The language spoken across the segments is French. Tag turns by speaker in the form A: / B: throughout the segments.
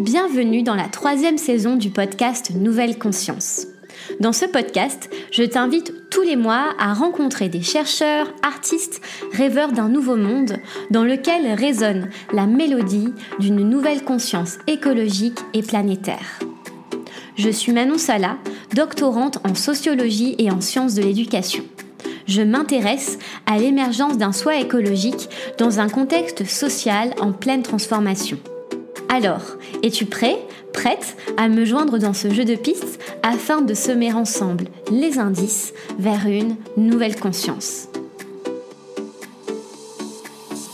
A: Bienvenue dans la troisième saison du podcast Nouvelle Conscience. Dans ce podcast, je t'invite tous les mois à rencontrer des chercheurs, artistes, rêveurs d'un nouveau monde dans lequel résonne la mélodie d'une nouvelle conscience écologique et planétaire. Je suis Manon Sala, doctorante en sociologie et en sciences de l'éducation. Je m'intéresse à l'émergence d'un soi écologique dans un contexte social en pleine transformation. Alors, es-tu prêt, prête à me joindre dans ce jeu de pistes afin de semer ensemble les indices vers une nouvelle conscience?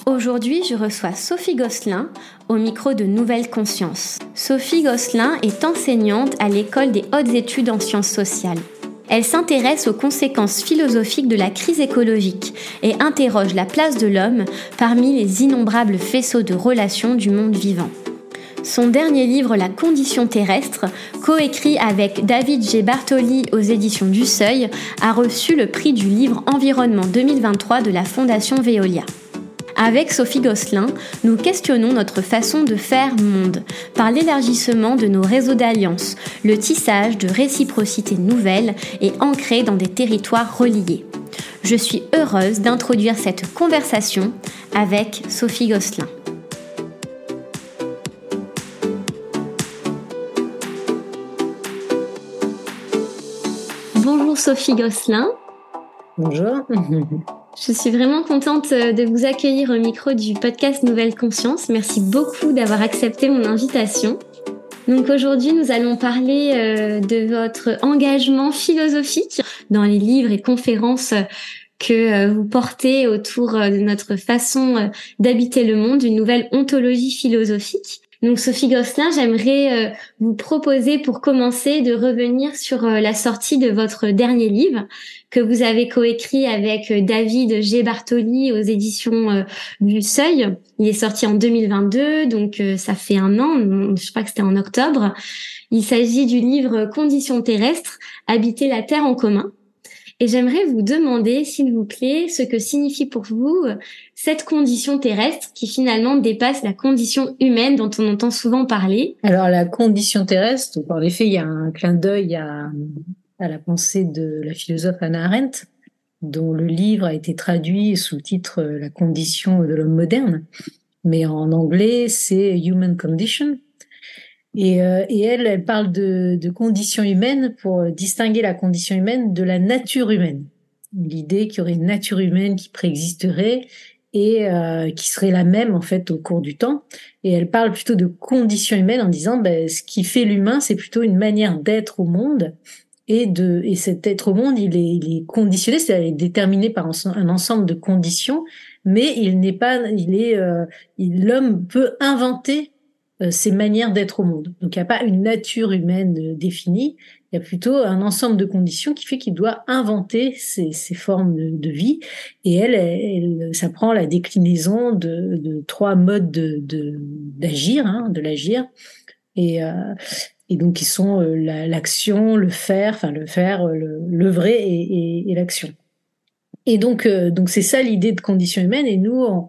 A: Aujourd'hui, je reçois Sophie Gosselin au micro de Nouvelle Conscience. Sophie Gosselin est enseignante à l'école des hautes études en sciences sociales. Elle s'intéresse aux conséquences philosophiques de la crise écologique et interroge la place de l'homme parmi les innombrables faisceaux de relations du monde vivant. Son dernier livre La condition terrestre, coécrit avec David G. Bartoli aux éditions du Seuil, a reçu le prix du livre Environnement 2023 de la Fondation Veolia. Avec Sophie Gosselin, nous questionnons notre façon de faire monde par l'élargissement de nos réseaux d'alliances, le tissage de réciprocités nouvelles et ancrées dans des territoires reliés. Je suis heureuse d'introduire cette conversation avec Sophie Gosselin. Bonjour Sophie Gosselin.
B: Bonjour.
A: Je suis vraiment contente euh, de vous accueillir au micro du podcast Nouvelle Conscience. Merci beaucoup d'avoir accepté mon invitation. Donc aujourd'hui, nous allons parler euh, de votre engagement philosophique dans les livres et conférences que euh, vous portez autour de notre façon d'habiter le monde, une nouvelle ontologie philosophique. Donc Sophie Gosselin, j'aimerais euh, vous proposer pour commencer de revenir sur euh, la sortie de votre dernier livre que vous avez coécrit avec euh, David G. Bartoli aux éditions du Seuil. Il est sorti en 2022, donc ça fait un an, je crois que c'était en octobre. Il s'agit du livre Conditions terrestres, habiter la Terre en commun. Et j'aimerais vous demander, s'il vous plaît, ce que signifie pour vous euh, cette condition terrestre qui finalement dépasse la condition humaine dont on entend souvent parler.
B: Alors la condition terrestre, en effet, il y a un clin d'œil à, à la pensée de la philosophe Anna Arendt, dont le livre a été traduit sous le titre La condition de l'homme moderne. Mais en anglais, c'est Human Condition. Et, euh, et, elle, elle parle de, de, conditions humaines pour distinguer la condition humaine de la nature humaine. L'idée qu'il y aurait une nature humaine qui préexisterait et euh, qui serait la même en fait au cours du temps. Et elle parle plutôt de conditions humaines en disant ben, ce qui fait l'humain, c'est plutôt une manière d'être au monde. Et, de, et cet être au monde, il est, il est conditionné, c'est-à-dire déterminé par un ensemble de conditions, mais il n'est pas, il est, euh, l'homme peut inventer euh, ces manières d'être au monde. Donc il n'y a pas une nature humaine euh, définie, il y a plutôt un ensemble de conditions qui fait qu'il doit inventer ces formes de, vie. Et elle, elle, ça prend la déclinaison de, trois modes de d'agir, hein, de l'agir. Et, euh, donc qui sont l'action, le faire, enfin le faire, le, vrai et, l'action. Et donc donc c'est ça l'idée de conditions humaines. Et nous, on,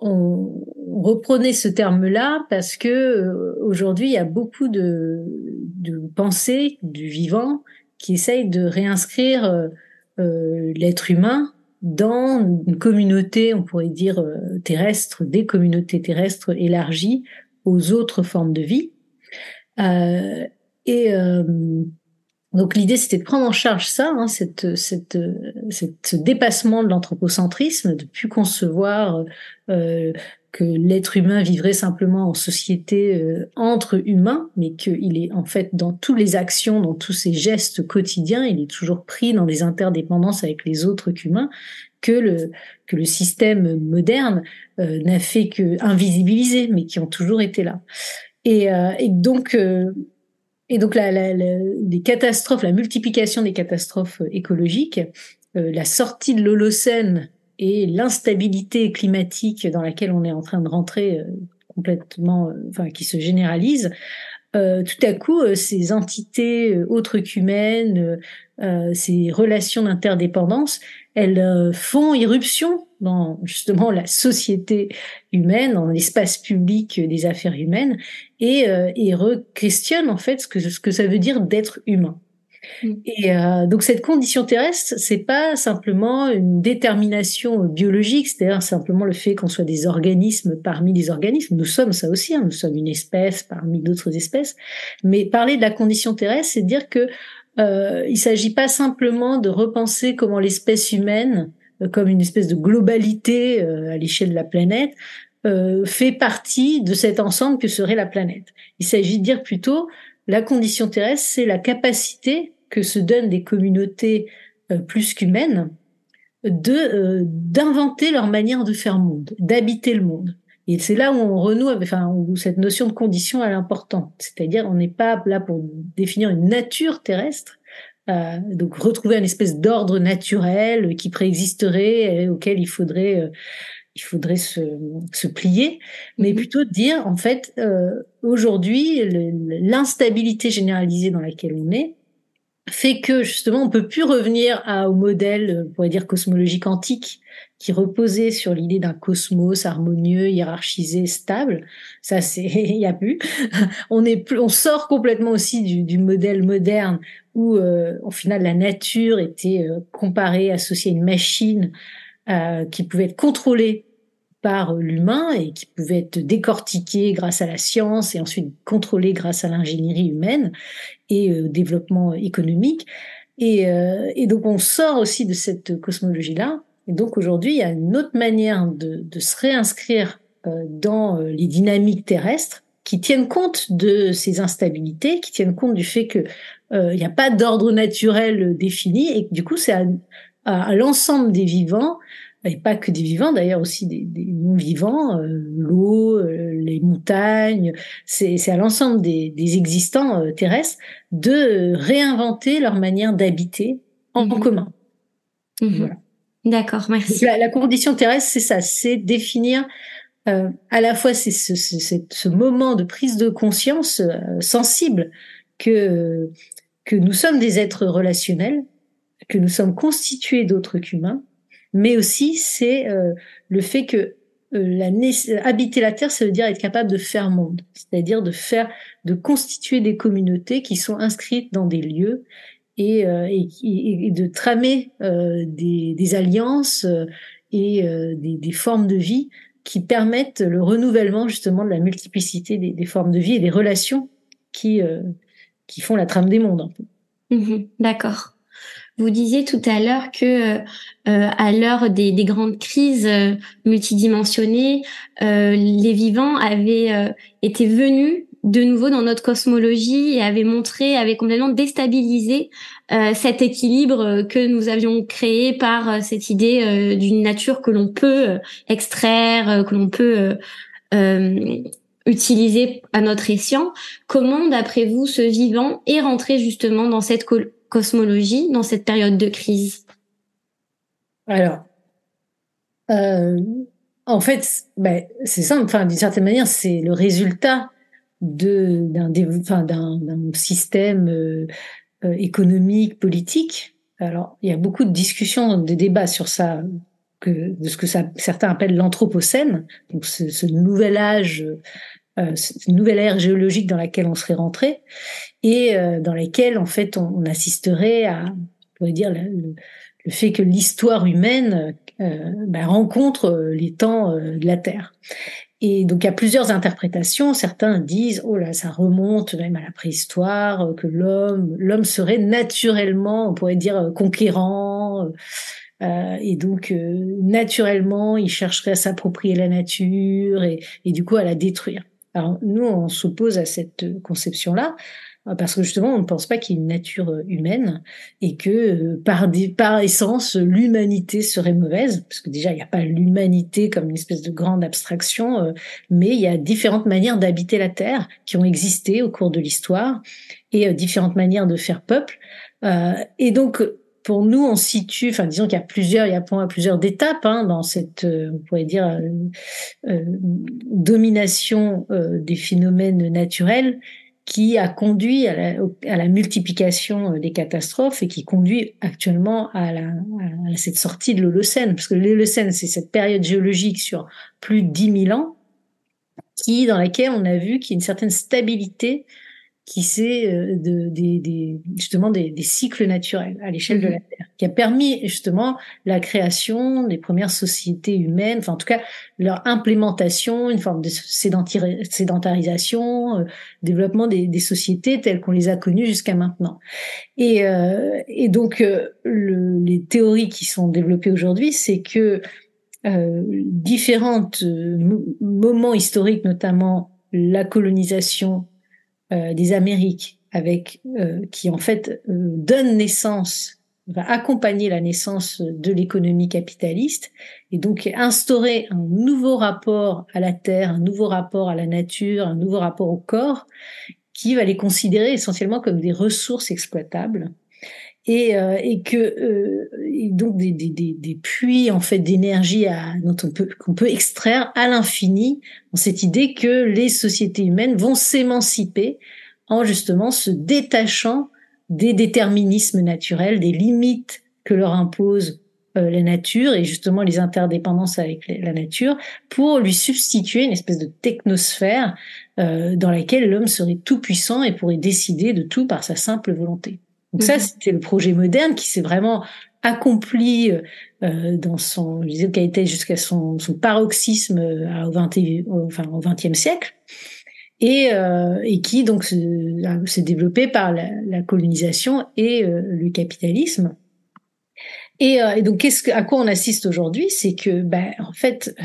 B: on, reprenait ce terme-là parce que euh, aujourd'hui il y a beaucoup de, pensées du vivant qui essayent de réinscrire euh, euh, l'être humain dans une communauté, on pourrait dire terrestre, des communautés terrestres élargies aux autres formes de vie. et donc l'idée, c'était de prendre en charge ça, hein, cette, cette, ce dépassement de l'anthropocentrisme, de plus concevoir euh, que l'être humain vivrait simplement en société euh, entre humains, mais qu'il est en fait dans toutes les actions, dans tous ses gestes quotidiens, il est toujours pris dans des interdépendances avec les autres qu'humains, que le, que le système moderne euh, n'a fait que invisibiliser, mais qui ont toujours été là. Et, donc, et donc la, la, les catastrophes, la multiplication des catastrophes écologiques, la sortie de l'Holocène et l'instabilité climatique dans laquelle on est en train de rentrer euh, complètement, euh, enfin qui se généralise, tout à coup, ces entités autres qu'humaines, ces relations d'interdépendance, elles font irruption dans justement la société humaine, dans l'espace public des affaires humaines, et, et re-questionnent en fait ce que, ce que ça veut dire d'être humain. Mm. Et euh, donc cette condition terrestre, c'est pas simplement une détermination biologique, c'est-à-dire simplement le fait qu'on soit des organismes parmi les organismes. Nous sommes ça aussi, hein, nous sommes une espèce parmi d'autres espèces. Mais parler de la condition terrestre, c'est dire que euh, il s'agit pas simplement de repenser comment l'espèce humaine, euh, comme une espèce de globalité euh, à l'échelle de la planète, fait partie de cet ensemble que serait la planète. Il s'agit de dire plutôt la condition terrestre, c'est la capacité que se donnent des communautés euh, plus qu'humaines de euh, d'inventer leur manière de faire monde, d'habiter le monde. Et c'est là où on renoue, enfin, où cette notion de condition est importante. C'est-à-dire, on n'est pas là pour définir une nature terrestre, euh, donc retrouver une espèce d'ordre naturel qui préexisterait et auquel il faudrait euh, il faudrait se, se plier, mais mhm. plutôt dire en fait euh, aujourd'hui l'instabilité généralisée dans laquelle on est fait que justement on peut plus revenir à, au modèle, on pourrait dire cosmologique antique, qui reposait sur l'idée d'un cosmos harmonieux, hiérarchisé, stable. Ça, c'est il y a plus. on est plus, on sort complètement aussi du, du modèle moderne où, euh, au final, la nature était euh, comparée, associée à une machine euh, qui pouvait être contrôlée par l'humain et qui pouvait être décortiquée grâce à la science et ensuite contrôlée grâce à l'ingénierie humaine et euh, développement économique. Et, euh, et, donc on sort aussi de cette cosmologie-là. Et donc aujourd'hui, il y a une autre manière de, se réinscrire euh, dans euh, les dynamiques terrestres qui tiennent compte de ces instabilités, qui tiennent compte du fait que euh, il n'y a pas d'ordre naturel défini et du coup c'est à, l'ensemble des vivants et pas que des vivants d'ailleurs aussi des, des non-vivants, euh, l'eau, euh, les montagnes, c'est à l'ensemble des, des, existants euh, terrestres de réinventer leur manière d'habiter en, mhm. commun.
A: Mhm. Voilà. D'accord, merci.
B: La, la, condition terrestre, c'est ça, c'est définir à la fois c'est ce, ce, ce, moment de prise de conscience sensible que que nous sommes des êtres relationnels, que nous sommes constitués d'autres qu'humains, mais aussi c'est euh, le fait que euh, habiter la terre, ça veut dire être capable de faire monde, c'est-à-dire de faire, de constituer des communautés qui sont inscrites dans des lieux et, euh, de tramer des, alliances et des, formes de vie qui permettent le renouvellement justement de la multiplicité des, formes de vie et des relations qui qui font la trame des mondes.
A: Mmh d'accord. Vous disiez tout à l'heure que euh, à l'heure des, des, grandes crises euh, multidimensionnées, euh, les vivants avaient euh, été venus de nouveau dans notre cosmologie et avaient montré, avaient complètement déstabilisé cet équilibre que nous avions créé par cette idée d'une nature que l'on peut extraire, que l'on peut utiliser à notre escient. Comment, d'après vous, ce vivant est rentré justement dans cette cosmologie dans cette période de crise
B: Alors, euh, en fait, ben, c'est simple. Enfin, d'une certaine manière, c'est le résultat d'un enfin, système euh, euh, économique, politique. Alors, il y a beaucoup de discussions, de débats sur ça, que, de ce que certains appellent l'anthropocène, donc ce, nouvel âge euh, une nouvelle ère géologique dans laquelle on serait rentré et euh, dans laquelle en fait on, assisterait à, on pourrait dire le, le fait que l'histoire humaine euh, bah, rencontre les temps de la Terre. Et donc il y a plusieurs interprétations. Certains disent oh là ça remonte même à la préhistoire, que l'homme l'homme serait naturellement, on pourrait dire conquérant. Euh, et donc, naturellement, il chercherait à s'approprier la nature et, et, du coup à la détruire. Alors nous, on s'oppose à cette conception-là euh, parce que justement, on ne pense pas qu'il y ait une nature euh, humaine et que euh, par, par essence, l'humanité serait mauvaise, parce que déjà, il n'y a pas l'humanité comme une espèce de grande abstraction, mais il y a différentes manières d'habiter la Terre qui ont existé au cours de l'histoire et différentes manières de faire peuple. Et donc, pour nous, on situe, enfin disons qu'il y a plusieurs, il y a plusieurs étapes hein, dans cette, euh, on pourrait dire, euh, euh, domination des phénomènes naturels. qui a conduit à la, multiplication des catastrophes et qui conduit actuellement à, la, à cette sortie de l'Holocène. Parce que l'Holocène, c'est cette période géologique sur plus de 10 000 ans qui, dans laquelle on a vu qu'il y a une certaine stabilité qui c'est euh, de, des, des, justement des, des, cycles naturels à l'échelle de la mhm. Terre, qui a permis justement la création des premières sociétés humaines, enfin en tout cas leur implémentation, une forme de sédentarisation, euh, développement des, des, sociétés telles qu'on les a connues jusqu'à maintenant. Et, euh, et donc euh, le, les théories qui sont développées aujourd'hui, c'est que euh, différents moments historiques, notamment la colonisation euh, des Amériques, avec euh, qui en fait euh, donne naissance, va accompagner la naissance de l'économie capitaliste et donc instaurer un nouveau rapport à la terre, un nouveau rapport à la nature, un nouveau rapport au corps, qui va les considérer essentiellement comme des ressources exploitables et, euh, et que euh, donc des, des, des, des, puits en fait d'énergie dont on peut qu'on peut extraire à l'infini dans cette idée que les sociétés humaines vont s'émanciper en justement se détachant des déterminismes naturels, des limites que leur impose euh, la nature et justement les interdépendances avec la nature pour lui substituer une espèce de technosphère euh, dans laquelle l'homme serait tout puissant et pourrait décider de tout par sa simple volonté. Donc ça, mhm. c'était le projet moderne qui s'est vraiment accompli euh, dans son, je disais, qui a été jusqu'à son, son paroxysme euh, au 20 enfin au 20e siècle, et, euh, et qui donc s'est développé par la, la colonisation et euh, le capitalisme. Et, euh, et, donc, qu'est-ce que, à quoi on assiste aujourd'hui, c'est que, ben, en fait, euh,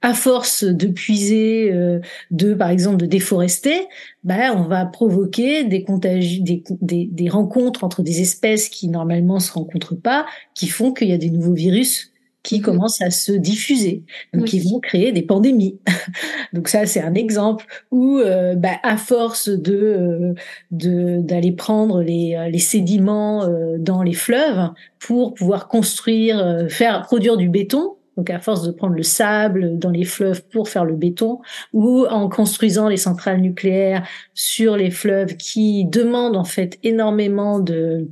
B: à force de puiser, euh, de, par exemple, de déforester, ben, on va provoquer des, des, des, des rencontres entre des espèces qui normalement se rencontrent pas, qui font qu'il y a des nouveaux virus qui mhm. commencent à se diffuser, donc qui vont créer des pandémies. donc ça, c'est un exemple où, euh, bah, à force de euh, de d'aller prendre les, euh, les sédiments dans les fleuves pour pouvoir construire, faire produire du béton. Donc à force de prendre le sable dans les fleuves pour faire le béton, ou en construisant les centrales nucléaires sur les fleuves qui demandent en fait énormément de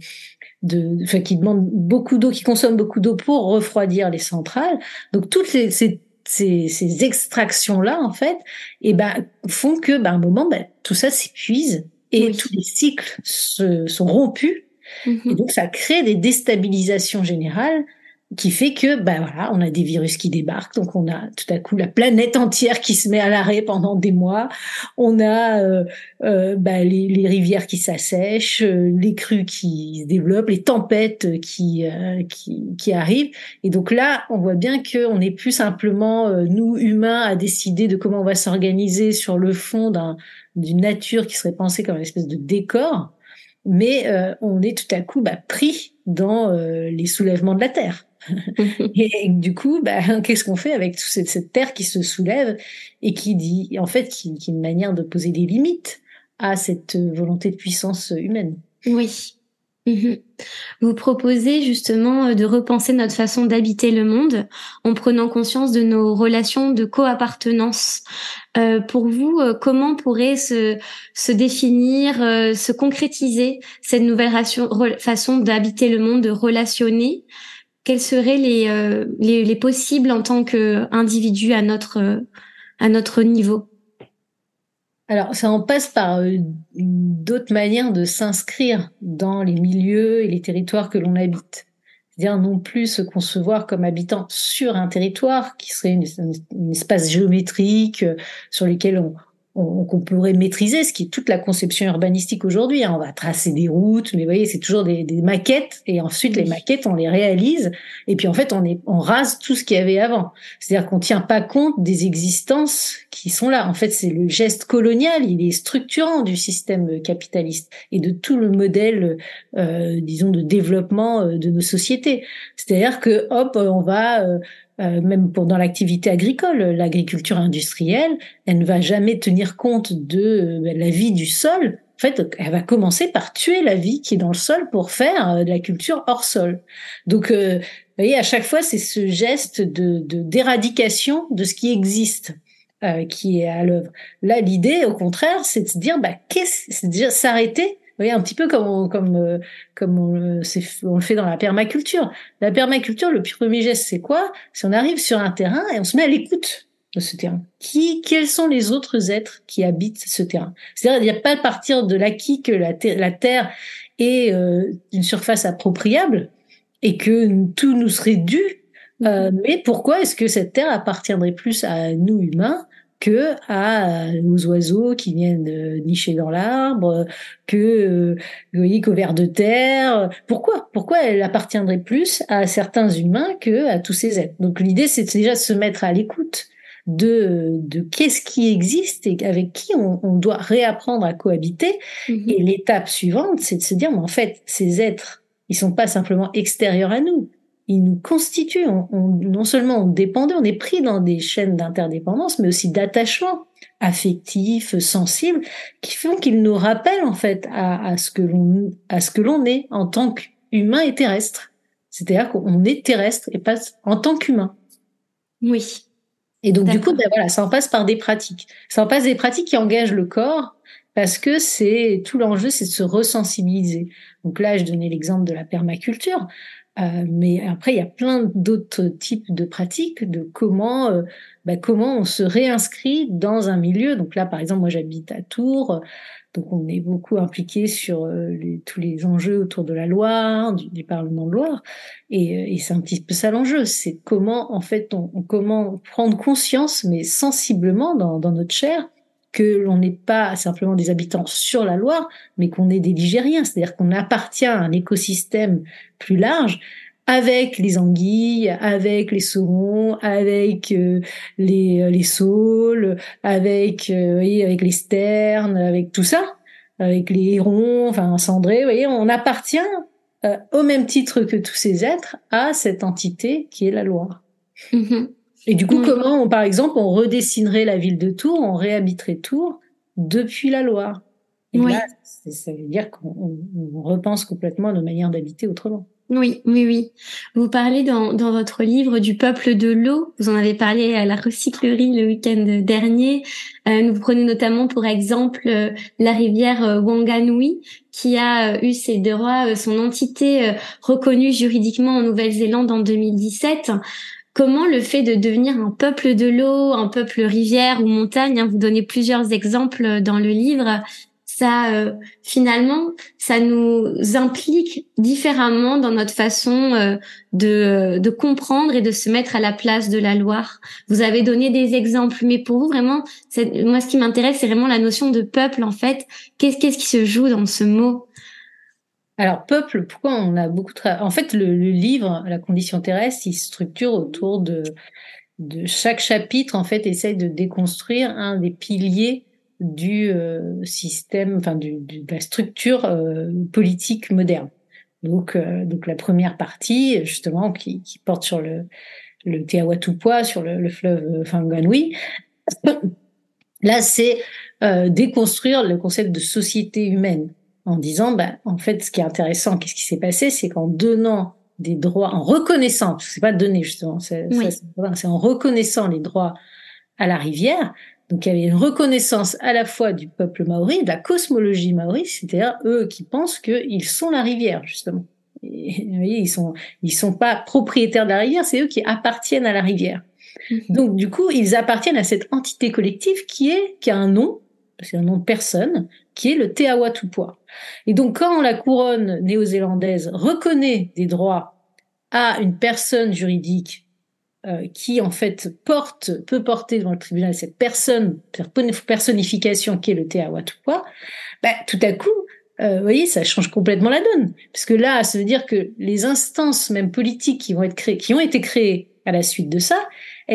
B: de, enfin, qui demande beaucoup d'eau, qui consomme beaucoup d'eau pour refroidir les centrales. Donc toutes ces, ces, ces, extractions-là, en fait, et eh ben, font que, ben, à un moment, ben, tout ça s'épuise et tous les cycles se, sont rompus. Mm-hmm. Et donc, ça crée des déstabilisations générales qui fait que ben voilà, on a des virus qui débarquent, donc on a tout à coup la planète entière qui se met à l'arrêt pendant des mois. On a euh, euh ben, les, les, rivières qui s'assèchent, euh, les crues qui se développent, les tempêtes qui, euh, qui, qui arrivent. Et donc là, on voit bien que on n'est plus simplement nous humains à décider de comment on va s'organiser sur le fond d'une nature qui serait pensée comme une espèce de décor, mais on est tout à coup bah, pris dans les soulèvements de la terre. et, du coup, bah, qu'est-ce qu'on fait avec toute cette, terre qui se soulève et qui dit, en fait, qui, qui est une manière de poser des limites à cette volonté de puissance humaine?
A: Oui. Mhm. Vous proposez justement euh, de repenser notre façon d'habiter le monde en prenant conscience de nos relations de co-appartenance. Euh, pour vous, euh, comment pourrait se, se définir, euh, se concrétiser cette nouvelle façon d'habiter le monde, de relationner quels seraient les, euh, les, les, possibles en tant qu'individu à notre, à notre niveau?
B: Alors, ça en passe par euh, d'autres manières de s'inscrire dans les milieux et les territoires que l'on habite. C'est-à-dire non plus se concevoir comme habitant sur un territoire qui serait un espace géométrique euh, sur lequel on, qu'on pourrait maîtriser, ce qui est toute la conception urbanistique aujourd'hui. Hein. On va tracer des routes, mais vous voyez, c'est toujours des, des, maquettes, et ensuite les maquettes, on les réalise, et puis en fait, on, est, on rase tout ce qu'il y avait avant. C'est-à-dire qu'on tient pas compte des existences qui sont là. En fait, c'est le geste colonial, il est structurant du système capitaliste et de tout le modèle, euh, disons, de développement euh, de nos sociétés. C'est-à-dire que, hop, on va euh, euh, même pour dans l'activité agricole, l'agriculture industrielle, elle ne va jamais tenir compte de euh, la vie du sol. En fait, elle va commencer par tuer la vie qui est dans le sol pour faire euh, de la culture hors sol. Donc, vous voyez, à chaque fois, c'est ce geste de d'éradication de, ce qui existe. Euh, qui est à l'œuvre. Là, l'idée, au contraire, c'est de se dire, bah, qu'est-ce, c'est déjà s'arrêter. Voyez, un petit peu comme on, comme euh, comme on, on, le fait dans la permaculture. La permaculture, le premier geste, c'est quoi? C'est on arrive sur un terrain et on se met à l'écoute de ce terrain. Qui, quels sont les autres êtres qui habitent ce terrain? C'est-à-dire, il n'y a pas à partir de l'acquis que la, la terre est euh, une surface appropriable et que tout nous serait dû. Euh, mais pourquoi est-ce que cette terre appartiendrait plus à nous humains que à aux oiseaux qui viennent euh, nicher dans l'arbre, que euh, voyez qu'au vers de terre. Pourquoi? Pourquoi elle appartiendrait plus à certains humains que à tous ces êtres? Donc l'idée c'est déjà de se mettre à l'écoute de, de qu'est-ce qui existe et avec qui on, on doit réapprendre à cohabiter. Mhm. Et l'étape suivante, c'est de se dire, mais en fait, ces êtres, ils sont pas simplement extérieurs à nous, ils nous constituent. On, non seulement on dépend on est pris dans des chaînes d'interdépendance, mais aussi d'attachement affectif, sensible, qui font qu'ils nous rappellent en fait à, à ce que l'on à ce que l'on est en tant qu'humain et terrestre. C'est-à-dire qu'on est terrestre et pas en tant qu'humain.
A: Oui.
B: Et donc du coup, ben voilà, ça en passe par des pratiques. Ça en passe des pratiques qui engagent le corps parce que c'est tout l'enjeu, c'est de se resensibiliser. Donc là, je donnais l'exemple de la permaculture, euh, mais après, il y a plein d'autres types de pratiques de comment euh, ben, comment on se réinscrit dans un milieu. Donc là, par exemple, moi, j'habite à Tours. Donc on est beaucoup impliqué sur euh, tous les enjeux autour de la Loire, du, Parlement de Loire, et, c'est un petit peu ça l'enjeu, c'est comment en fait on, comment prendre conscience, mais sensiblement dans, dans notre chair, que l'on n'est pas simplement des habitants sur la Loire, mais qu'on est des Ligériens, c'est-à-dire qu'on appartient à un écosystème plus large avec les anguilles, avec les saumons, avec euh, les, euh, les saules, avec, euh, avec les sternes, avec tout ça, avec les hérons, enfin cendrés, vous voyez, on appartient au même titre que tous ces êtres à cette entité qui est la Loire. Mm-hmm. Et du coup, mm. comment, on, par exemple, on redessinerait la ville de Tours, on réhabiterait Tours depuis la Loire? Et oui. là, ça veut dire qu'on repense complètement nos manières d'habiter autrement.
A: Oui, oui, oui. Vous parlez dans, dans votre livre du peuple de l'eau. Vous en avez parlé à la recyclerie le week-end dernier. Euh, vous prenez notamment pour exemple euh, la rivière euh, Wanganui qui a euh, eu ses droits, son entité reconnue juridiquement en Nouvelle-Zélande en 2017 comment le fait de devenir un peuple de l'eau, un peuple rivière ou montagne, hein, vous donnez plusieurs exemples dans le livre, ça euh, finalement ça nous implique différemment dans notre façon euh, de, de comprendre et de se mettre à la place de la Loire. Vous avez donné des exemples, mais pour vous vraiment, moi ce qui m'intéresse c'est vraiment la notion de peuple en fait. Qu'est-ce qu'est-ce qui se joue dans ce mot?
B: Alors peuple, pourquoi on a beaucoup travaillé En fait, le, livre La condition terrestre, il structure autour de chaque chapitre. En fait, essaye de déconstruire un des piliers du euh, système, enfin de la structure euh, politique moderne. Donc, euh, donc la première partie, justement, qui, porte sur le, le Teawatupua, sur le, le fleuve Fanganui, là, c'est déconstruire le concept de société humaine en disant, bah, en fait, ce qui est intéressant, qu'est-ce qui s'est passé, c'est qu'en donnant des droits, en reconnaissant, c'est pas donner justement, c'est en reconnaissant les droits à la rivière, donc il y avait une reconnaissance à la fois du peuple maori, de la cosmologie maori, c'est-à-dire eux qui pensent qu'ils sont la rivière justement. Et, vous voyez, ils sont ils sont pas propriétaires de la rivière, c'est eux qui appartiennent à la rivière. Mhm. Donc du coup, ils appartiennent à cette entité collective qui est qui a un nom, c'est un nom de personne, qui est le Te Awatupua. Et donc quand la couronne néo-zélandaise reconnaît des droits à une personne juridique euh, qui en fait porte, peut porter devant le tribunal cette personne, qui est le Teawatupua, bah, tout à coup, euh, vous voyez, ça change complètement la donne. Parce que là, ça veut dire que les instances, même politiques, qui vont être créées, qui ont été créées à la suite de ça,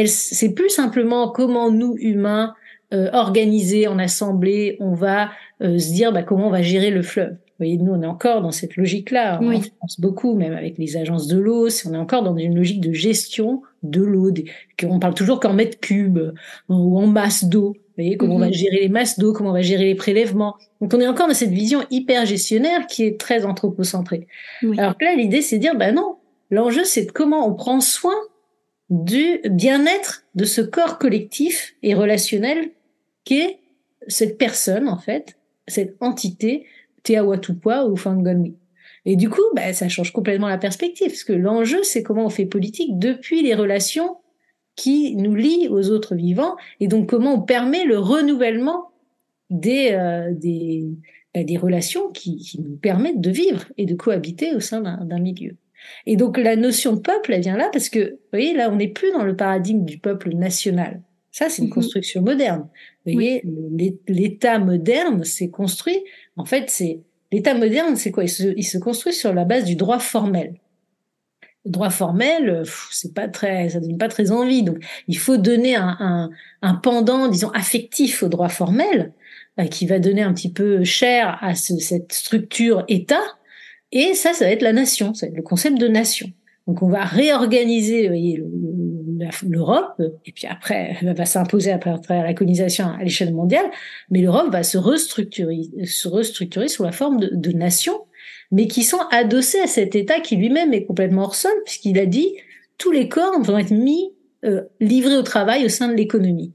B: c'est plus simplement comment nous, humains, euh, organisés en assemblée, on va euh, se dire bah, comment on va gérer le fleuve. Vous voyez, nous, on est encore dans cette logique-là. On pense beaucoup, même avec les agences de l'eau. On est encore dans une logique de gestion de l'eau. On parle toujours qu'en mètres cubes ou en masse d'eau. Vous voyez, comment on va mhm. gérer les masses d'eau, comment on va gérer les prélèvements. Donc, on est encore dans cette vision hyper gestionnaire qui est très anthropocentrée. Alors que là, l'idée, c'est de dire, bah non, l'enjeu, c'est de comment on prend soin du bien-être de ce corps collectif et relationnel qu'est cette personne, en fait, cette entité Te Awatupwa ou Fangonmi. Et du coup, bah, ça change complètement la perspective, parce que l'enjeu, c'est comment on fait politique depuis les relations qui nous lient aux autres vivants, et donc comment on permet le renouvellement des, euh, bah, des relations qui, qui, nous permettent de vivre et de cohabiter au sein d'un milieu. Et donc la notion de peuple, elle vient là parce que, vous voyez, là, on n'est plus dans le paradigme du peuple national. Ça, c'est une mhm. construction moderne. Vous voyez, l'État moderne s'est construit. En fait, c'est l'État moderne, c'est quoi? Il se, il se, construit sur la base du droit formel. Le droit formel, c'est pas très, ça donne pas très envie. Donc, il faut donner un, un, un pendant, disons, affectif au droit formel, euh, qui va donner un petit peu cher à ce, cette structure État et ça, ça va être la nation, ça va être le concept de nation. Donc on va réorganiser l'Europe, et puis après, elle va s'imposer après, la colonisation à l'échelle mondiale, mais l'Europe va se restructurer, se restructurer sous la forme de, de nations, mais qui sont adossées à cet État qui lui-même est complètement hors sol, puisqu'il a dit tous les corps vont être mis, euh, livrés au travail au sein de l'économie.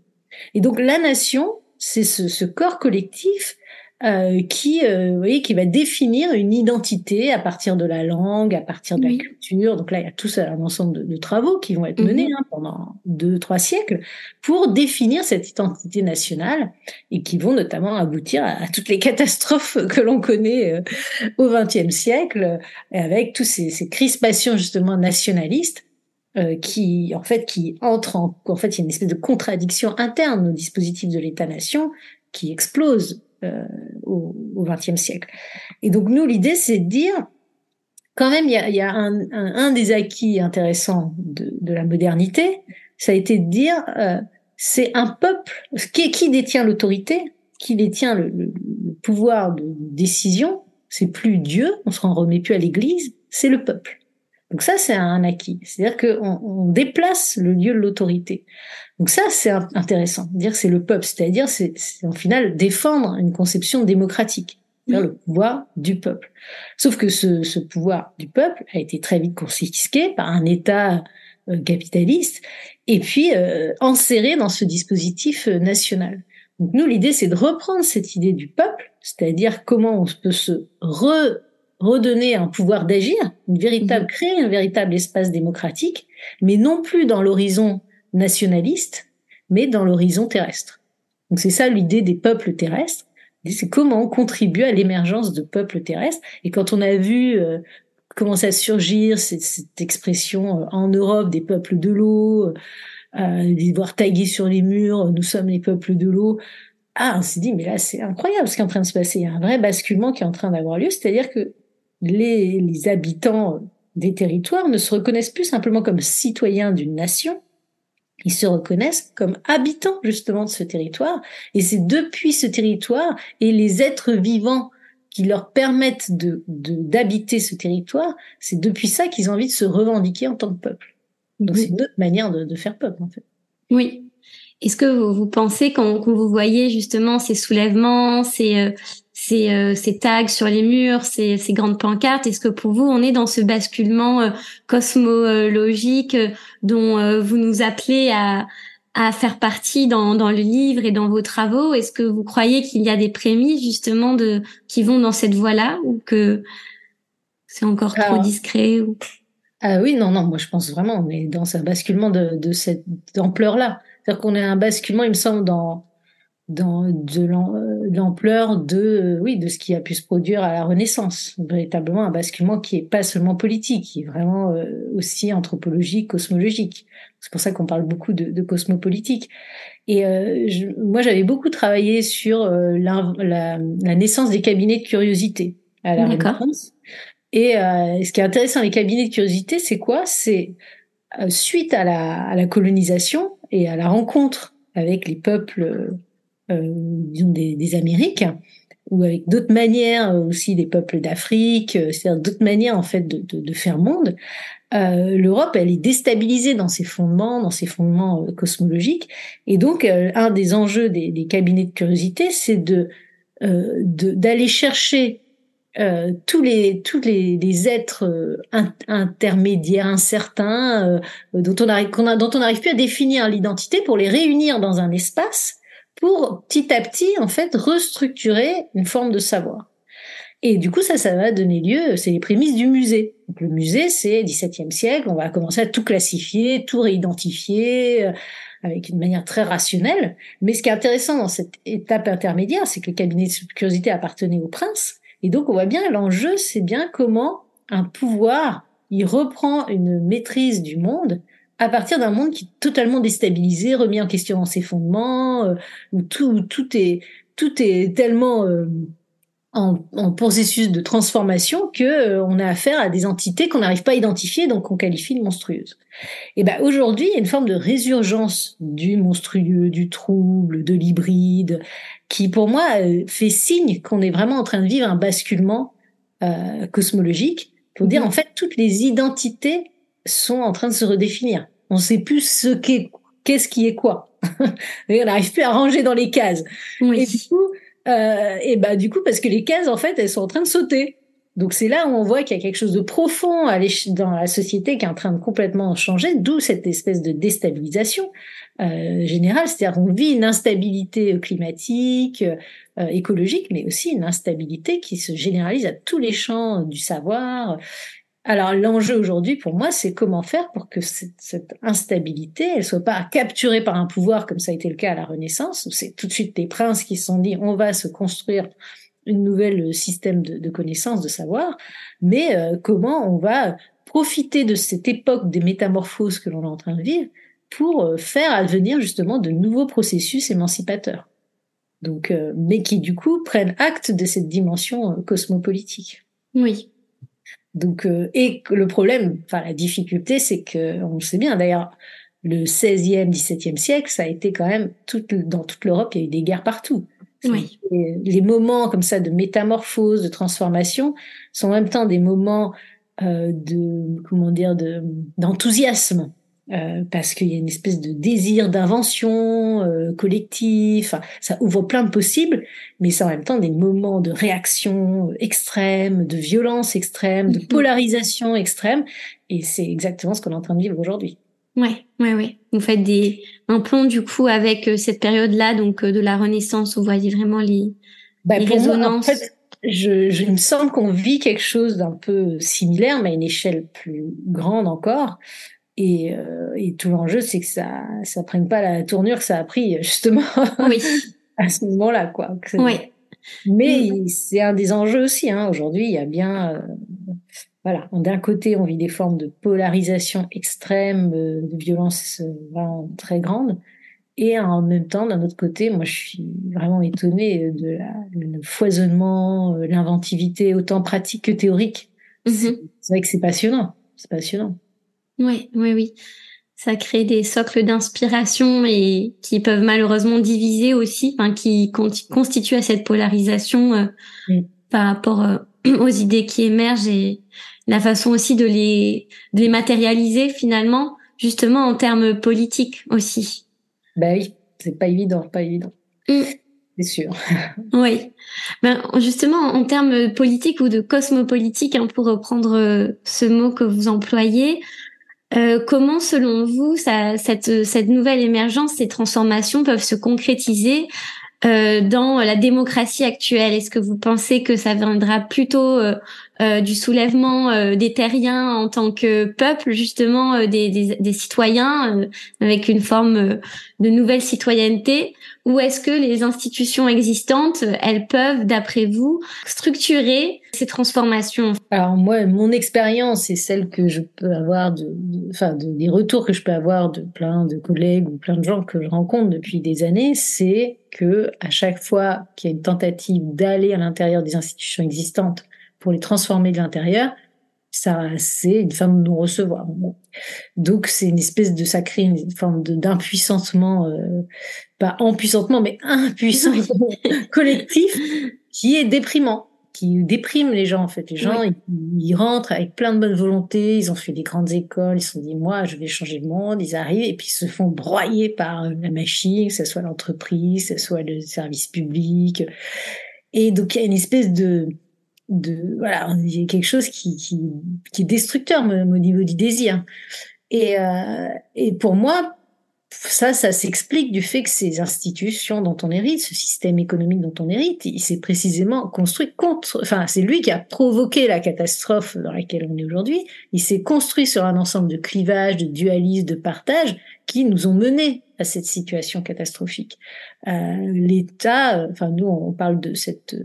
B: Et donc la nation, c'est ce, ce corps collectif euh, qui, euh, voyez, qui va définir une identité à partir de la langue, à partir de la culture. Donc là, il y a tout un ensemble de, de travaux qui vont être menés mhm. hein, pendant deux, trois siècles pour définir cette identité nationale et qui vont notamment aboutir à, toutes les catastrophes que l'on connaît euh, au XXe siècle, avec tous ces, ces crispations justement nationalistes. Euh, qui en fait qui entrent en en fait il y a une espèce de contradiction interne au dispositif de l'État-nation qui explose euh, au XXe siècle. Et donc nous, l'idée, c'est de dire, quand même, il y a, y a un, un, un, des acquis intéressants de, de, la modernité, ça a été de dire, euh, c'est un peuple, qui, qui détient l'autorité, qui détient le, le, le, pouvoir de décision, c'est plus Dieu, on se remet plus à l'Église, c'est le peuple. Donc ça, c'est un acquis. C'est-à-dire qu'on on déplace le lieu de l'autorité. Donc ça, c'est intéressant. Dire c'est le peuple, c'est-à-dire c'est en final défendre une conception démocratique, c'est-à-dire le pouvoir du peuple. Sauf que ce, ce, pouvoir du peuple a été très vite confisqué par un État euh, capitaliste et puis euh, enserré dans ce dispositif euh, national. Donc nous, l'idée, c'est de reprendre cette idée du peuple, c'est-à-dire comment on peut se re redonner un pouvoir d'agir, une véritable, mhm. créer un véritable espace démocratique, mais non plus dans l'horizon nationaliste, mais dans l'horizon terrestre. Donc c'est ça l'idée des peuples terrestres, c'est comment on contribue à l'émergence de peuples terrestres. Et quand on a vu euh, commencer à surgir cette, cette, expression euh, en Europe des peuples de l'eau, euh, les voir taguer sur les murs, nous sommes les peuples de l'eau, ah, on s'est dit, mais là, c'est incroyable ce qui est en train de se passer. Il y a un vrai basculement qui est en train d'avoir lieu, c'est-à-dire que les, les habitants des territoires ne se reconnaissent plus simplement comme citoyens d'une nation, ils se reconnaissent comme habitants justement de ce territoire. Et c'est depuis ce territoire et les êtres vivants qui leur permettent de d'habiter ce territoire, c'est depuis ça qu'ils ont envie de se revendiquer en tant que peuple. Donc c'est une autre manière de, de, faire peuple en fait.
A: Oui. Est-ce que vous, vous pensez quand, quand, vous voyez justement ces soulèvements, ces, euh, ces, euh, ces tags sur les murs, ces, ces, grandes pancartes Est-ce que pour vous, on est dans ce basculement euh, cosmologique dont vous nous appelez à, à faire partie dans, dans, le livre et dans vos travaux? Est-ce que vous croyez qu'il y a des prémices justement de qui vont dans cette voie-là ou que c'est encore trop discret ou...
B: Ah oui, non, non, moi je pense vraiment on est dans un basculement de, de cette ampleur-là. C'est-à-dire qu'on est un basculement, il me semble, dans dans de l'ampleur de euh, oui de ce qui a pu se produire à la Renaissance. Véritablement un basculement qui est pas seulement politique qui est vraiment euh, aussi anthropologique cosmologique. C'est pour ça qu'on parle beaucoup de, de cosmopolitique. Et euh, je, moi j'avais beaucoup travaillé sur euh, la, la, la, naissance des cabinets de curiosité à la Renaissance. Et ce qui est intéressant les cabinets de curiosité c'est quoi? C'est suite à la, à la colonisation et à la rencontre avec les peuples euh, disons des, des, Amériques ou avec d'autres manières aussi des peuples d'Afrique, euh, c'est-à-dire d'autres manières en fait de, de, de faire monde. Euh, L'Europe, elle est déstabilisée dans ses fondements, dans ses fondements euh, cosmologiques, et donc euh, un des enjeux des, des, cabinets de curiosité, c'est de d'aller chercher euh, tous les tous les, les êtres euh, intermédiaires incertains euh, dont on arrive dont on n'arrive plus à définir l'identité pour les réunir dans un espace pour petit à petit en fait restructurer une forme de savoir. Et du coup ça ça va donner lieu c'est les prémices du musée. Donc le musée c'est 17e siècle, on va commencer à tout classifier, tout réidentifier avec une manière très rationnelle. Mais ce qui est intéressant dans cette étape intermédiaire, c'est que le cabinet de curiosité appartenait au prince et donc on voit bien l'enjeu, c'est bien comment un pouvoir il reprend une maîtrise du monde à partir d'un monde qui est totalement déstabilisé, remis en question dans ses fondements, euh, où tout tout est tout est tellement euh, en, en, processus de transformation que euh, on a affaire à des entités qu'on n'arrive pas à identifier, donc qu'on qualifie de monstrueuses. Et ben aujourd'hui, il y a une forme de résurgence du monstrueux, du trouble, de l'hybride, qui pour moi euh, fait signe qu'on est vraiment en train de vivre un basculement euh, cosmologique pour dire mhm. en fait toutes les identités sont en train de se redéfinir. On ne sait plus ce qu'est qu'est-ce qui est quoi. on n'arrive plus à ranger dans les cases. Et du coup, euh, et bah du coup parce que les cases en fait elles sont en train de sauter. Donc c'est là où on voit qu'il y a quelque chose de profond dans la société qui est en train de complètement changer, d'où cette espèce de déstabilisation euh, générale, c'est-à-dire qu'on vit une instabilité climatique, euh, écologique, mais aussi une instabilité qui se généralise à tous les champs du savoir. Alors l'enjeu aujourd'hui pour moi, c'est comment faire pour que cette, cette, instabilité, elle soit pas capturée par un pouvoir comme ça a été le cas à la Renaissance, où c'est tout de suite les princes qui se sont dit on va se construire une nouvelle système de, de connaissances, de savoir, mais euh, comment on va profiter de cette époque des métamorphoses que l'on est en train de vivre pour euh, faire advenir justement de nouveaux processus émancipateurs. Donc, euh, mais qui du coup prennent acte de cette dimension cosmopolitique.
A: Oui.
B: Donc, et le problème, enfin la difficulté, c'est que on le sait bien. D'ailleurs, le 16e, 17e siècle, ça a été quand même tout, dans toute l'Europe, il y a eu des guerres partout.
A: Oui.
B: Les moments comme ça de métamorphose, de transformation, sont en même temps des moments euh, de comment dire de d'enthousiasme euh, parce qu'il y a une espèce de désir d'invention euh, collectif. ça ouvre plein de possibles, mais c'est en même temps des moments de réaction extrême, de violence extrême, de mm-hmm. polarisation extrême, et c'est exactement ce qu'on est en train de vivre aujourd'hui.
A: Ouais, ouais, ouais. Vous faites des un pont du coup avec euh, cette période-là, donc euh, de la Renaissance. Vous voyez vraiment les,
B: bah, résonances. en fait, je, je, il me semble qu'on vit quelque chose d'un peu similaire, mais à une échelle plus grande encore. Et, euh, et tout l'enjeu, c'est que ça ça prenne pas la tournure que ça a pris justement
A: oui.
B: à ce moment-là, quoi.
A: Oui.
B: Mais mm. c'est un des enjeux aussi. Hein. Aujourd'hui, il y a bien euh, voilà, d'un côté, on vit des formes de polarisation extrême, euh, de violence vraiment très grande, et en même temps, d'un autre côté, moi, je suis vraiment étonnée de la, le foisonnement, l'inventivité, autant pratique que théorique. Mm-hmm. C'est vrai que c'est passionnant, c'est passionnant.
A: Oui, oui, oui. Ça crée des socles d'inspiration et qui peuvent malheureusement diviser aussi, enfin, qui constituent à cette polarisation mm. par rapport aux idées qui émergent et la façon aussi de les, de les matérialiser finalement, justement en termes politiques aussi.
B: Ben oui, c'est pas évident, pas évident. Mm. C'est sûr.
A: oui. Ben, justement, en termes politiques ou de cosmopolitique, hein, pour reprendre euh, ce mot que vous employez, euh, comment, selon vous, ça, cette, cette nouvelle émergence, ces transformations peuvent se concrétiser euh, dans la démocratie actuelle? Est-ce que vous pensez que ça viendra plutôt euh, euh, du soulèvement des terriens en tant que peuple, justement des, des, des, citoyens, avec une forme de nouvelle citoyenneté. Ou est-ce que les institutions existantes, elles peuvent, d'après vous, structurer ces transformations?
B: Alors moi, mon expérience et celle que je peux avoir, de, enfin des retours que je peux avoir de plein de collègues ou plein de gens que je rencontre depuis des années, c'est que à chaque fois qu'il y a une tentative d'aller à l'intérieur des institutions existantes pour les transformer de l'intérieur, ça c'est une forme de non recevoir. Donc c'est une espèce de ça crée une forme d'impuissantement, euh, pas empuissantement, mais impuissant collectif qui est déprimant, qui déprime les gens en fait. Les gens ils, rentrent avec plein de bonne volonté, ils ont fait des grandes écoles, ils se sont dit moi je vais changer le monde, ils arrivent et puis ils se font broyer par la machine, que ce soit l'entreprise, que ce soit le service public. Et donc il y a une espèce de de voilà, il y a quelque chose qui, qui, qui est destructeur au niveau du désir. Et, euh, et pour moi, ça, ça s'explique du fait que ces institutions dont on hérite, ce système économique dont on hérite, il s'est précisément construit contre, enfin, c'est lui qui a provoqué la catastrophe dans laquelle on est aujourd'hui. Il s'est construit sur un ensemble de clivages, de dualisme, de partage qui nous ont menés à cette situation catastrophique. Euh, L'État, enfin, nous, on parle de cette,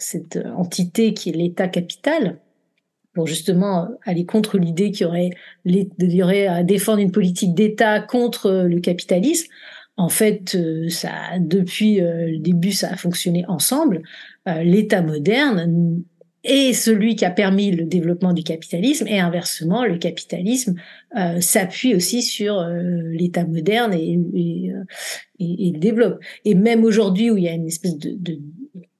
B: cette entité qui est l'État capital, pour justement aller contre l'idée qu'il y aurait, il y aurait à défendre une politique d'État contre le capitalisme. En fait, euh, ça, depuis euh, le début, ça a fonctionné ensemble. Euh, L'État moderne est celui qui a permis le développement du capitalisme et inversement, le capitalisme s'appuie aussi sur l'État moderne et, et, développe. Et même aujourd'hui où il y a une espèce de, de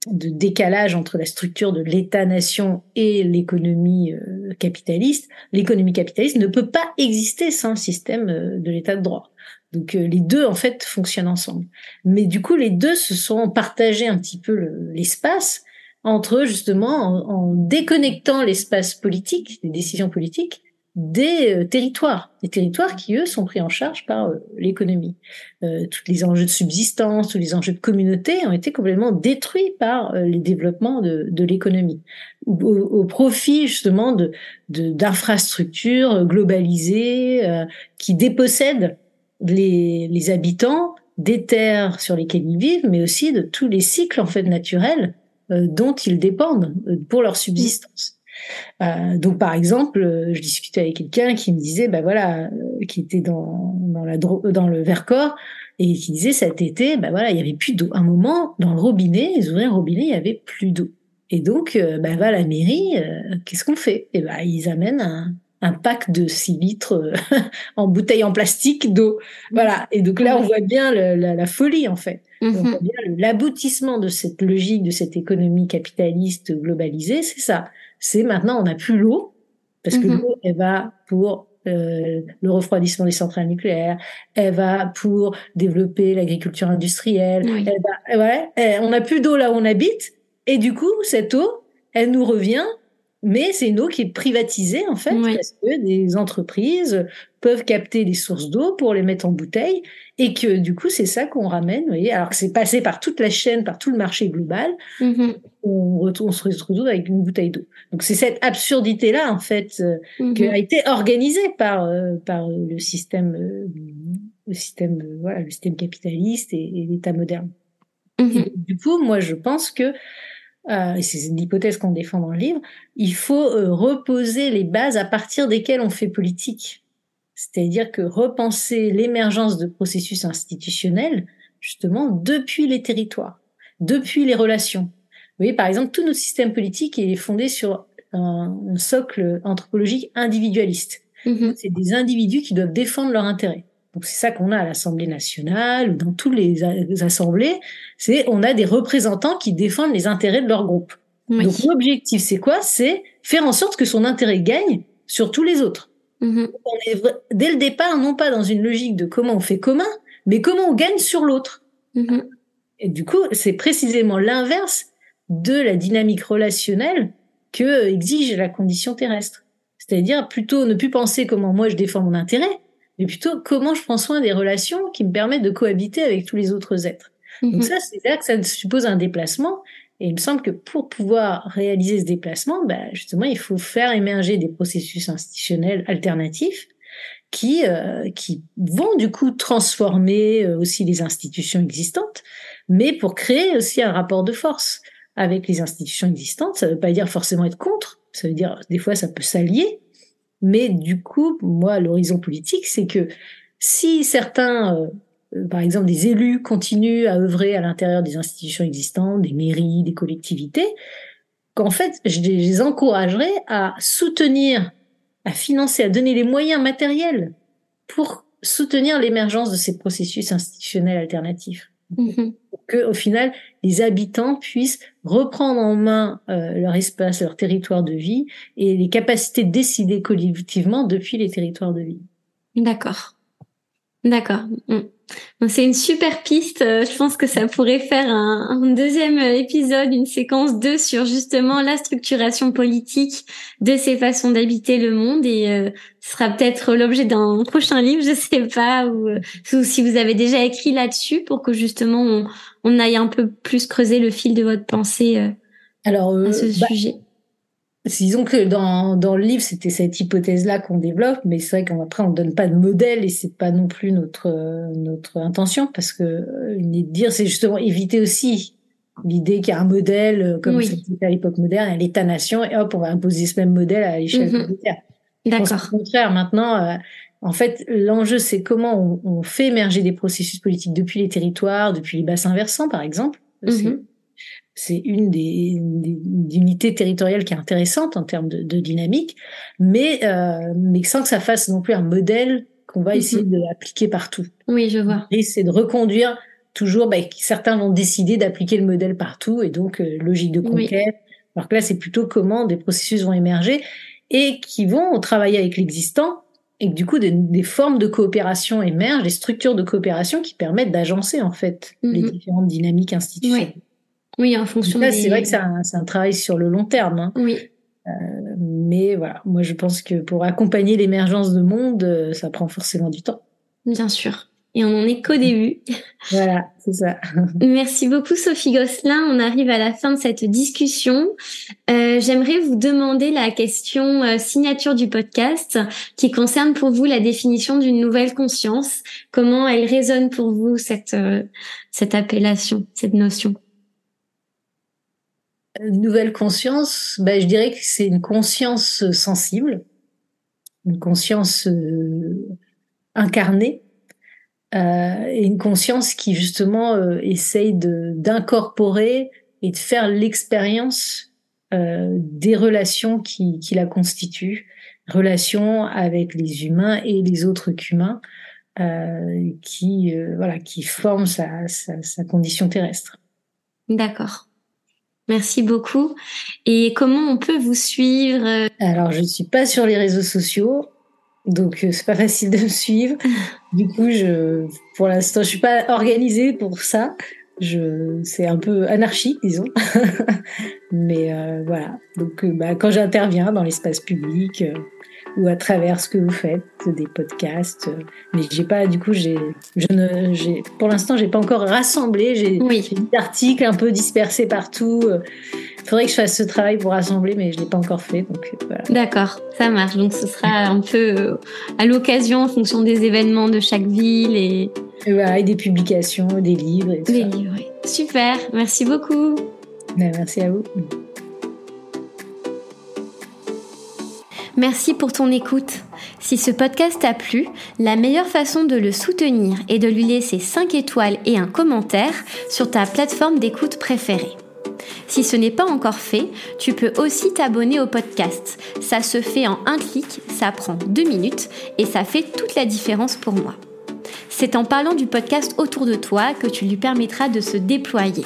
B: de décalage entre la structure de l'État-nation et l'économie euh, capitaliste, l'économie capitaliste ne peut pas exister sans le système euh, de l'État de droit. Donc euh, les deux en fait fonctionnent ensemble. Mais du coup les deux se sont partagés un petit peu l'espace entre justement en déconnectant l'espace politique, des décisions politiques, des euh, territoires, des territoires qui eux sont pris en charge par euh, l'économie. Euh, tous les enjeux de subsistance, tous les enjeux de communauté ont été complètement détruits par les développements de, de l'économie, au, profit justement de d'infrastructures globalisées qui dépossèdent les, les habitants des terres sur lesquelles ils vivent, mais aussi de tous les cycles en fait naturels dont ils dépendent pour leur subsistance. Euh, donc par exemple, euh, je discutais avec quelqu'un qui me disait, bah voilà, euh, qui était dans dans la dans le Vercors et qui disait cet été, bah voilà, il y avait plus d'eau. Un moment, dans le robinet, ils ouvraient le robinet, il y avait plus d'eau. Et donc, bah va la mairie, qu'est-ce qu'on fait? Et ben ils amènent un, un pack de 6 litres en bouteille en plastique d'eau. Voilà. Et donc là, on voit bien le, la, la, folie, en fait. On mhm. voit bien l'aboutissement de cette logique, de cette économie capitaliste globalisée, c'est ça c'est maintenant on n'a plus l'eau parce que mhm. l'eau elle va pour euh, le refroidissement des centrales nucléaires, elle va pour développer l'agriculture industrielle, elle va, on n'a plus d'eau là où on habite et du coup cette eau elle nous revient mais c'est une eau qui est privatisée en fait parce que des entreprises peuvent capter les sources d'eau pour les mettre en bouteille et que du coup c'est ça qu'on ramène. Vous voyez, alors que c'est passé par toute la chaîne, par tout le marché global, mm-hmm. on, on, se retrouve avec une bouteille d'eau. Donc c'est cette absurdité là en fait euh, mm-hmm. qui a été organisée par euh, par le système euh, le système voilà le système capitaliste et, l'État moderne. Mm-hmm. du coup, moi je pense que euh, et c'est l'hypothèse qu'on défend dans le livre, il faut euh, reposer les bases à partir desquelles on fait politique. C'est-à-dire que repenser l'émergence de processus institutionnels, justement, depuis les territoires, depuis les relations. Vous voyez, par exemple, tout notre système politique est fondé sur un, socle anthropologique individualiste. Mm-hmm. C'est des individus qui doivent défendre leurs intérêts. Donc c'est ça qu'on a à l'Assemblée nationale ou dans tous les, assemblées, c'est on a des représentants qui défendent les intérêts de leur groupe. Donc l'objectif c'est quoi? C'est faire en sorte que son intérêt gagne sur tous les autres. Mm-hmm. On est dès le départ non pas dans une logique de comment on fait commun, mais comment on gagne sur l'autre. Mm-hmm. Et du coup, c'est précisément l'inverse de la dynamique relationnelle que exige la condition terrestre. C'est-à-dire plutôt ne plus penser comment moi je défends mon intérêt, mais plutôt comment je prends soin des relations qui me permettent de cohabiter avec tous les autres êtres? Donc mhm. ça, c'est là que ça suppose un déplacement. Et il me semble que pour pouvoir réaliser ce déplacement, bah, justement, il faut faire émerger des processus institutionnels alternatifs qui euh, qui vont du coup transformer euh, aussi les institutions existantes, mais pour créer aussi un rapport de force avec les institutions existantes. Ça ne veut pas dire forcément être contre. Ça veut dire des fois ça peut s'allier, mais du coup, moi, l'horizon politique, c'est que si certains, euh, par exemple des élus, continuent à œuvrer à l'intérieur des institutions existantes, des mairies, des collectivités, qu'en fait, je les encouragerais à soutenir, à financer, à donner les moyens matériels pour soutenir l'émergence de ces processus institutionnels alternatifs. Mm-hmm. Que, au final, les habitants puissent reprendre en main euh, leur espace, leur territoire de vie et les capacités de décider collectivement depuis les territoires de vie.
A: D'accord. D'accord. Mm. C'est une super piste. Euh, je pense que ça pourrait faire un, deuxième épisode, une séquence 2 sur justement la structuration politique de ces façons d'habiter le monde et euh, ce sera peut-être l'objet d'un prochain livre, je sais pas, ou, euh, si vous avez déjà écrit là-dessus pour que justement on, on, aille un peu plus creuser le fil de votre pensée Alors, à ce bah, sujet.
B: Disons que dans, dans le livre, c'était cette hypothèse-là qu'on développe, mais c'est vrai qu'après, on donne pas de modèle et c'est pas non plus notre, notre intention parce que euh, dire, c'est justement éviter aussi l'idée qu'il y a un modèle, euh, comme c'était à l'époque moderne, à l'État-nation, et hop, on va imposer ce même modèle à l'échelle mm planétaire. D'accord. Au contraire, maintenant, euh, en fait, l'enjeu, c'est comment on, on, fait émerger des processus politiques depuis les territoires, depuis les bassins versants, par exemple. Mhm c'est une des, unités territoriales qui est intéressante en termes de, dynamique, mais, euh, mais sans que ça fasse non plus un modèle qu'on va essayer mhm. d'appliquer partout.
A: Oui, je vois.
B: Et c'est de reconduire toujours, bah, certains vont décider d'appliquer le modèle partout, et donc euh, logique de conquête. Alors que là, c'est plutôt comment des processus vont émerger et qui vont travailler avec l'existant, et que du coup, des, formes de coopération émergent, des structures de coopération qui permettent d'agencer en fait les mhm. différentes dynamiques institutionnelles.
A: Oui, en fonction.
B: Là, c'est vrai que c'est un, un, travail sur le long terme. Hein.
A: Oui.
B: Euh, mais voilà, moi je pense que pour accompagner l'émergence de monde, euh, ça prend forcément du temps.
A: Bien sûr. Et on n'en est qu'au début.
B: Voilà, c'est ça.
A: Merci beaucoup Sophie Gosselin. On arrive à la fin de cette discussion. Euh, J'aimerais vous demander la question euh, signature du podcast qui concerne pour vous la définition d'une nouvelle conscience. Comment elle résonne pour vous cette, cette appellation, cette notion?
B: Nouvelle conscience, ben, je dirais que c'est une conscience sensible, une conscience euh, incarnée, euh, et une conscience qui justement euh, essaye d'incorporer et de faire l'expérience des relations qui, qui, la constituent, relations avec les humains et les autres qu'humains, qui voilà, qui forment sa, sa, sa condition terrestre.
A: D'accord. Merci beaucoup. Et comment on peut vous suivre
B: Alors, je ne suis pas sur les réseaux sociaux, donc euh, c'est pas facile de me suivre. Du coup, je, pour l'instant, je suis pas organisée pour ça. Je, c'est un peu anarchique, disons. Mais euh, voilà. Donc, euh, bah, quand j'interviens dans l'espace public, ou à travers ce que vous faites, des podcasts. Euh, mais j'ai pas, du coup, j'ai, je ne, j'ai, pour l'instant, j'ai pas encore rassemblé. J'ai,
A: oui.
B: des articles un peu dispersés partout. Il euh. faudrait que je fasse ce travail pour rassembler, mais je l'ai pas encore fait. Donc euh, voilà.
A: D'accord, ça marche. Donc ce sera un peu à l'occasion, en fonction des événements de chaque ville et.
B: Et, voilà, et des publications, des livres. Et
A: tout des livres, oui. Super. Merci beaucoup.
B: Ben, merci à vous.
A: Merci pour ton écoute. Si ce podcast t'a plu, la meilleure façon de le soutenir est de lui laisser 5 étoiles et un commentaire sur ta plateforme d'écoute préférée. Si ce n'est pas encore fait, tu peux aussi t'abonner au podcast. Ça se fait en un clic, ça prend deux minutes et ça fait toute la différence pour moi. C'est en parlant du podcast autour de toi que tu lui permettras de se déployer.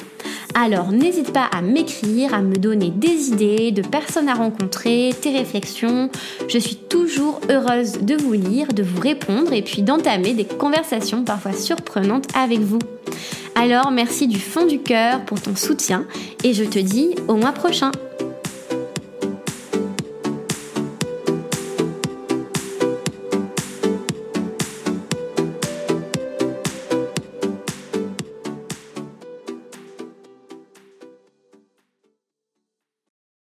A: Alors n'hésite pas à m'écrire, à me donner des idées, de personnes à rencontrer, tes réflexions. Je suis toujours heureuse de vous lire, de vous répondre et puis d'entamer des conversations parfois surprenantes avec vous. Alors merci du fond du cœur pour ton soutien et je te dis au mois prochain.